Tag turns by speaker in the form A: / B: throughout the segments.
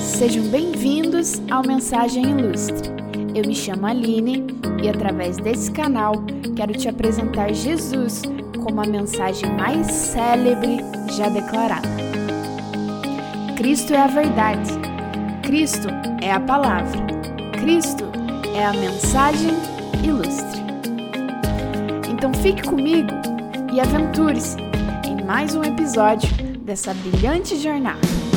A: Sejam bem-vindos ao Mensagem Ilustre. Eu me chamo Aline e, através desse canal, quero te apresentar Jesus como a mensagem mais célebre já declarada. Cristo é a verdade, Cristo é a palavra, Cristo é a mensagem ilustre. Então fique comigo e aventure-se em mais um episódio dessa brilhante jornada.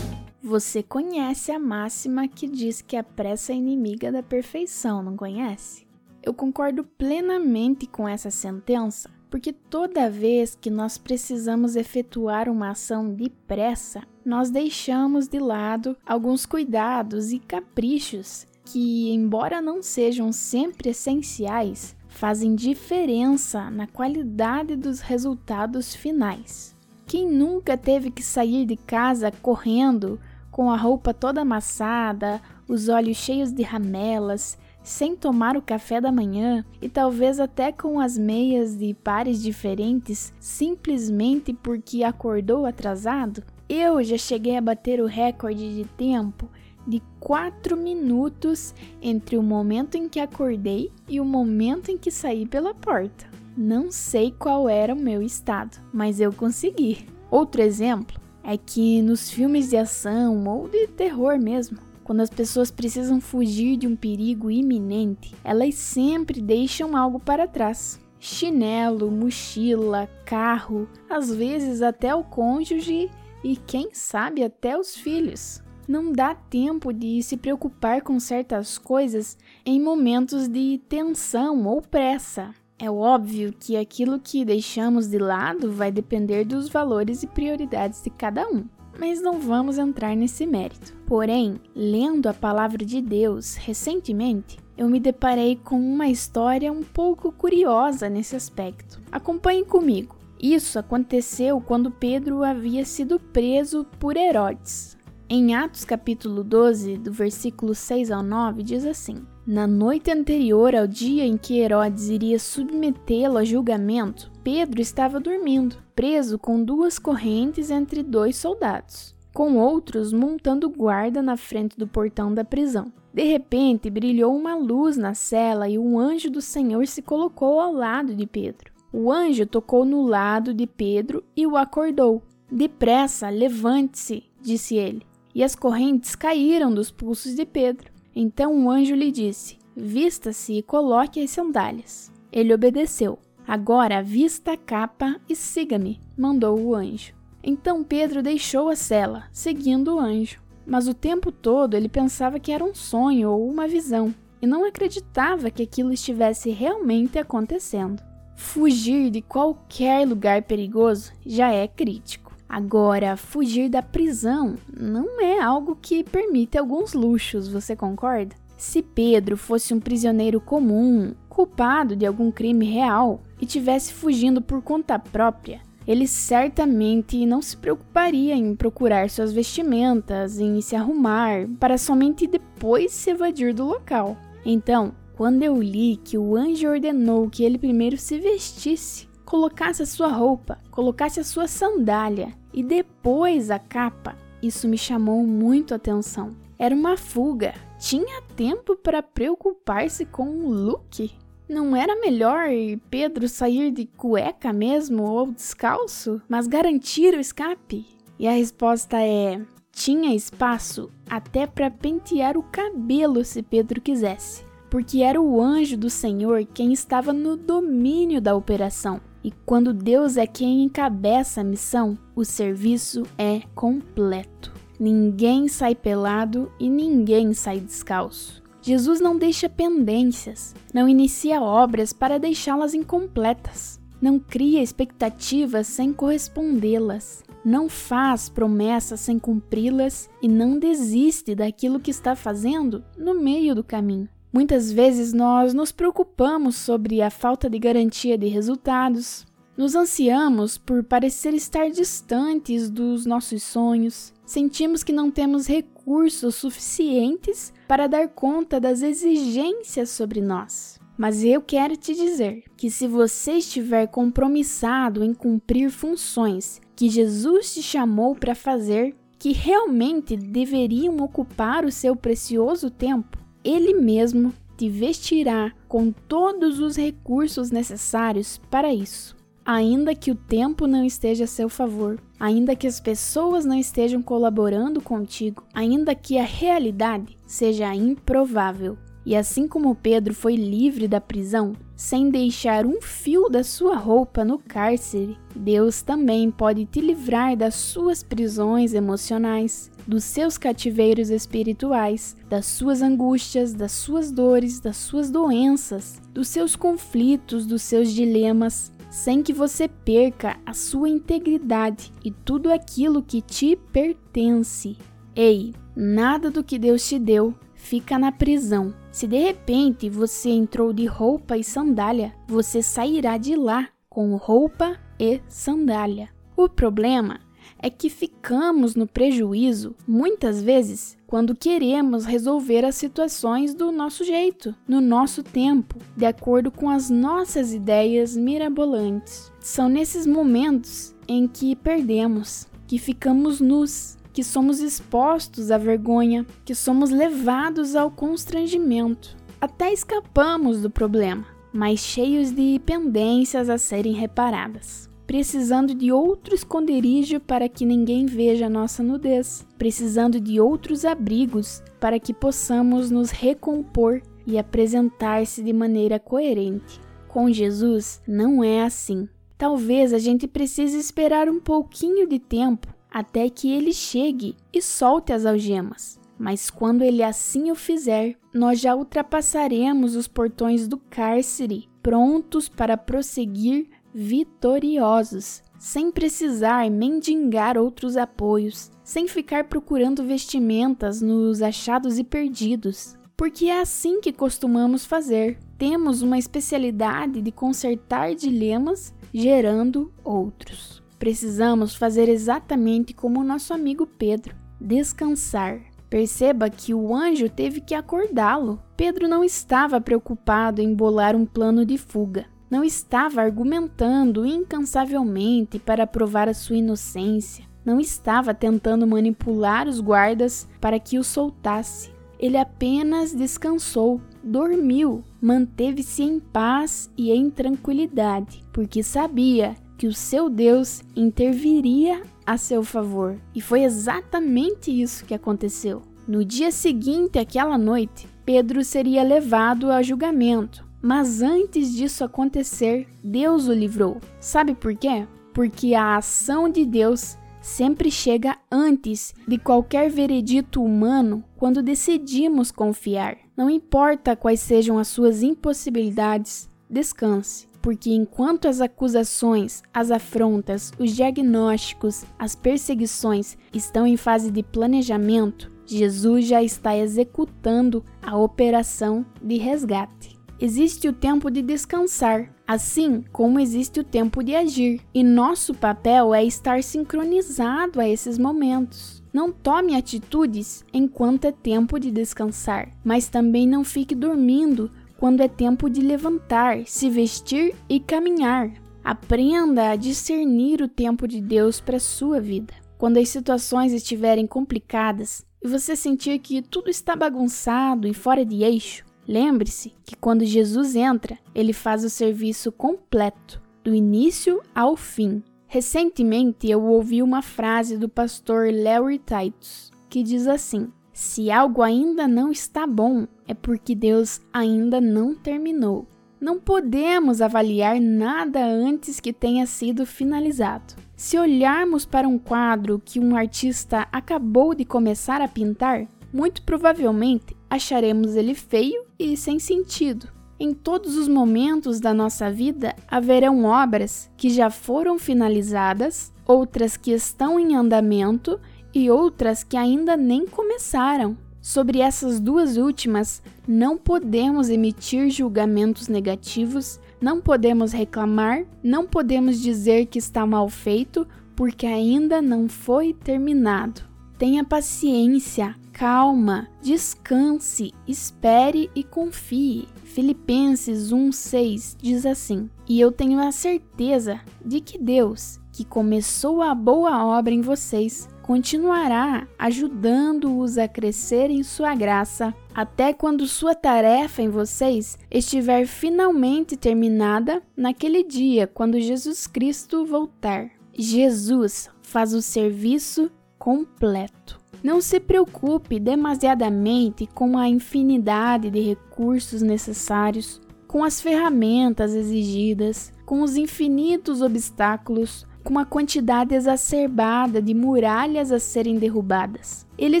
A: Você conhece a máxima que diz que a pressa é inimiga da perfeição, não conhece? Eu concordo plenamente com essa sentença, porque toda vez que nós precisamos efetuar uma ação depressa, nós deixamos de lado alguns cuidados e caprichos que, embora não sejam sempre essenciais, fazem diferença na qualidade dos resultados finais. Quem nunca teve que sair de casa correndo com a roupa toda amassada, os olhos cheios de ramelas, sem tomar o café da manhã e talvez até com as meias de pares diferentes, simplesmente porque acordou atrasado? Eu já cheguei a bater o recorde de tempo de 4 minutos entre o momento em que acordei e o momento em que saí pela porta. Não sei qual era o meu estado, mas eu consegui. Outro exemplo é que nos filmes de ação ou de terror mesmo, quando as pessoas precisam fugir de um perigo iminente, elas sempre deixam algo para trás. Chinelo, mochila, carro, às vezes até o cônjuge e quem sabe até os filhos. Não dá tempo de se preocupar com certas coisas em momentos de tensão ou pressa. É óbvio que aquilo que deixamos de lado vai depender dos valores e prioridades de cada um, mas não vamos entrar nesse mérito. Porém, lendo a palavra de Deus recentemente, eu me deparei com uma história um pouco curiosa nesse aspecto. Acompanhe comigo. Isso aconteceu quando Pedro havia sido preso por Herodes. Em Atos capítulo 12, do versículo 6 ao 9, diz assim: na noite anterior ao dia em que Herodes iria submetê-lo a julgamento, Pedro estava dormindo, preso com duas correntes entre dois soldados, com outros montando guarda na frente do portão da prisão. De repente, brilhou uma luz na cela e um anjo do Senhor se colocou ao lado de Pedro. O anjo tocou no lado de Pedro e o acordou. Depressa, levante-se, disse ele. E as correntes caíram dos pulsos de Pedro. Então o anjo lhe disse: Vista-se e coloque as sandálias. Ele obedeceu. Agora vista a capa e siga-me, mandou o anjo. Então Pedro deixou a cela, seguindo o anjo. Mas o tempo todo ele pensava que era um sonho ou uma visão, e não acreditava que aquilo estivesse realmente acontecendo. Fugir de qualquer lugar perigoso já é crítico. Agora, fugir da prisão não é algo que permite alguns luxos, você concorda? Se Pedro fosse um prisioneiro comum, culpado de algum crime real e tivesse fugindo por conta própria, ele certamente não se preocuparia em procurar suas vestimentas, em se arrumar, para somente depois se evadir do local. Então, quando eu li que o anjo ordenou que ele primeiro se vestisse, colocasse a sua roupa, colocasse a sua sandália e depois a capa, isso me chamou muito atenção. Era uma fuga. Tinha tempo para preocupar-se com o look? Não era melhor Pedro sair de cueca mesmo ou descalço, mas garantir o escape? E a resposta é: tinha espaço até para pentear o cabelo se Pedro quisesse, porque era o anjo do Senhor quem estava no domínio da operação. E quando Deus é quem encabeça a missão, o serviço é completo. Ninguém sai pelado e ninguém sai descalço. Jesus não deixa pendências, não inicia obras para deixá-las incompletas, não cria expectativas sem correspondê-las, não faz promessas sem cumpri-las e não desiste daquilo que está fazendo no meio do caminho. Muitas vezes nós nos preocupamos sobre a falta de garantia de resultados, nos ansiamos por parecer estar distantes dos nossos sonhos, sentimos que não temos recursos suficientes para dar conta das exigências sobre nós. Mas eu quero te dizer que se você estiver compromissado em cumprir funções que Jesus te chamou para fazer, que realmente deveriam ocupar o seu precioso tempo, Ele mesmo te vestirá com todos os recursos necessários para isso. Ainda que o tempo não esteja a seu favor, ainda que as pessoas não estejam colaborando contigo, ainda que a realidade seja improvável. E assim como Pedro foi livre da prisão, sem deixar um fio da sua roupa no cárcere, Deus também pode te livrar das suas prisões emocionais, dos seus cativeiros espirituais, das suas angústias, das suas dores, das suas doenças, dos seus conflitos, dos seus dilemas, sem que você perca a sua integridade e tudo aquilo que te pertence. Ei, nada do que Deus te deu fica na prisão. Se de repente você entrou de roupa e sandália, você sairá de lá com roupa e sandália. O problema é que ficamos no prejuízo muitas vezes quando queremos resolver as situações do nosso jeito, no nosso tempo, de acordo com as nossas ideias mirabolantes. São nesses momentos em que perdemos, que ficamos nus que somos expostos à vergonha, que somos levados ao constrangimento. Até escapamos do problema, mas cheios de pendências a serem reparadas. Precisando de outro esconderijo para que ninguém veja nossa nudez, precisando de outros abrigos para que possamos nos recompor e apresentar-se de maneira coerente. Com Jesus não é assim. Talvez a gente precise esperar um pouquinho de tempo até que ele chegue e solte as algemas. Mas quando ele assim o fizer, nós já ultrapassaremos os portões do cárcere, prontos para prosseguir vitoriosos, sem precisar mendigar outros apoios, sem ficar procurando vestimentas nos achados e perdidos. Porque é assim que costumamos fazer. Temos uma especialidade de consertar dilemas gerando outros. Precisamos fazer exatamente como o nosso amigo Pedro: descansar. Perceba que o anjo teve que acordá-lo. Pedro não estava preocupado em bolar um plano de fuga. Não estava argumentando incansavelmente para provar a sua inocência. Não estava tentando manipular os guardas para que o soltasse. Ele apenas descansou, dormiu, manteve-se em paz e em tranquilidade, porque sabia que o seu Deus interviria a seu favor. E foi exatamente isso que aconteceu. No dia seguinte, aquela noite, Pedro seria levado a julgamento. Mas antes disso acontecer, Deus o livrou. Sabe por quê? Porque a ação de Deus sempre chega antes de qualquer veredito humano quando decidimos confiar. Não importa quais sejam as suas impossibilidades, descanse porque enquanto as acusações, as afrontas, os diagnósticos, as perseguições estão em fase de planejamento, Jesus já está executando a operação de resgate. Existe o tempo de descansar, assim como existe o tempo de agir, e nosso papel é estar sincronizado a esses momentos. Não tome atitudes enquanto é tempo de descansar, mas também não fique dormindo quando é tempo de levantar, se vestir e caminhar. Aprenda a discernir o tempo de Deus para sua vida. Quando as situações estiverem complicadas e você sentir que tudo está bagunçado e fora de eixo, lembre-se que quando Jesus entra, ele faz o serviço completo, do início ao fim. Recentemente eu ouvi uma frase do pastor Larry Titus que diz assim: se algo ainda não está bom, é porque Deus ainda não terminou. Não podemos avaliar nada antes que tenha sido finalizado. Se olharmos para um quadro que um artista acabou de começar a pintar, muito provavelmente acharemos ele feio e sem sentido. Em todos os momentos da nossa vida haverão obras que já foram finalizadas, outras que estão em andamento e outras que ainda nem começaram. Sobre essas duas últimas, não podemos emitir julgamentos negativos, não podemos reclamar, não podemos dizer que está mal feito, porque ainda não foi terminado. Tenha paciência, calma, descanse, espere e confie. Filipenses 1:6 diz assim: "E eu tenho a certeza de que Deus, que começou a boa obra em vocês, continuará ajudando-os a crescer em sua graça, até quando sua tarefa em vocês estiver finalmente terminada naquele dia, quando Jesus Cristo voltar. Jesus faz o serviço completo. Não se preocupe demasiadamente com a infinidade de recursos necessários, com as ferramentas exigidas, com os infinitos obstáculos, com a quantidade exacerbada de muralhas a serem derrubadas. Ele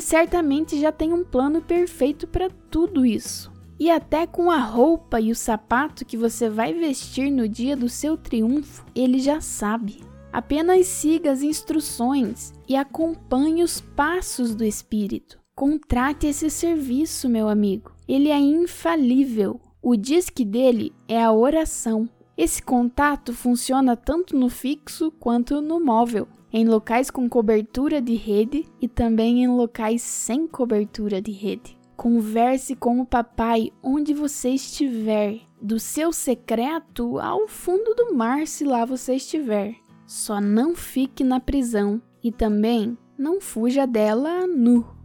A: certamente já tem um plano perfeito para tudo isso. E até com a roupa e o sapato que você vai vestir no dia do seu triunfo, ele já sabe. Apenas siga as instruções e acompanhe os passos do Espírito. Contrate esse serviço, meu amigo. Ele é infalível. O disque dele é a oração. Esse contato funciona tanto no fixo quanto no móvel, em locais com cobertura de rede e também em locais sem cobertura de rede. Converse com o papai onde você estiver, do seu secreto ao fundo do mar, se lá você estiver. Só não fique na prisão e também não fuja dela nu.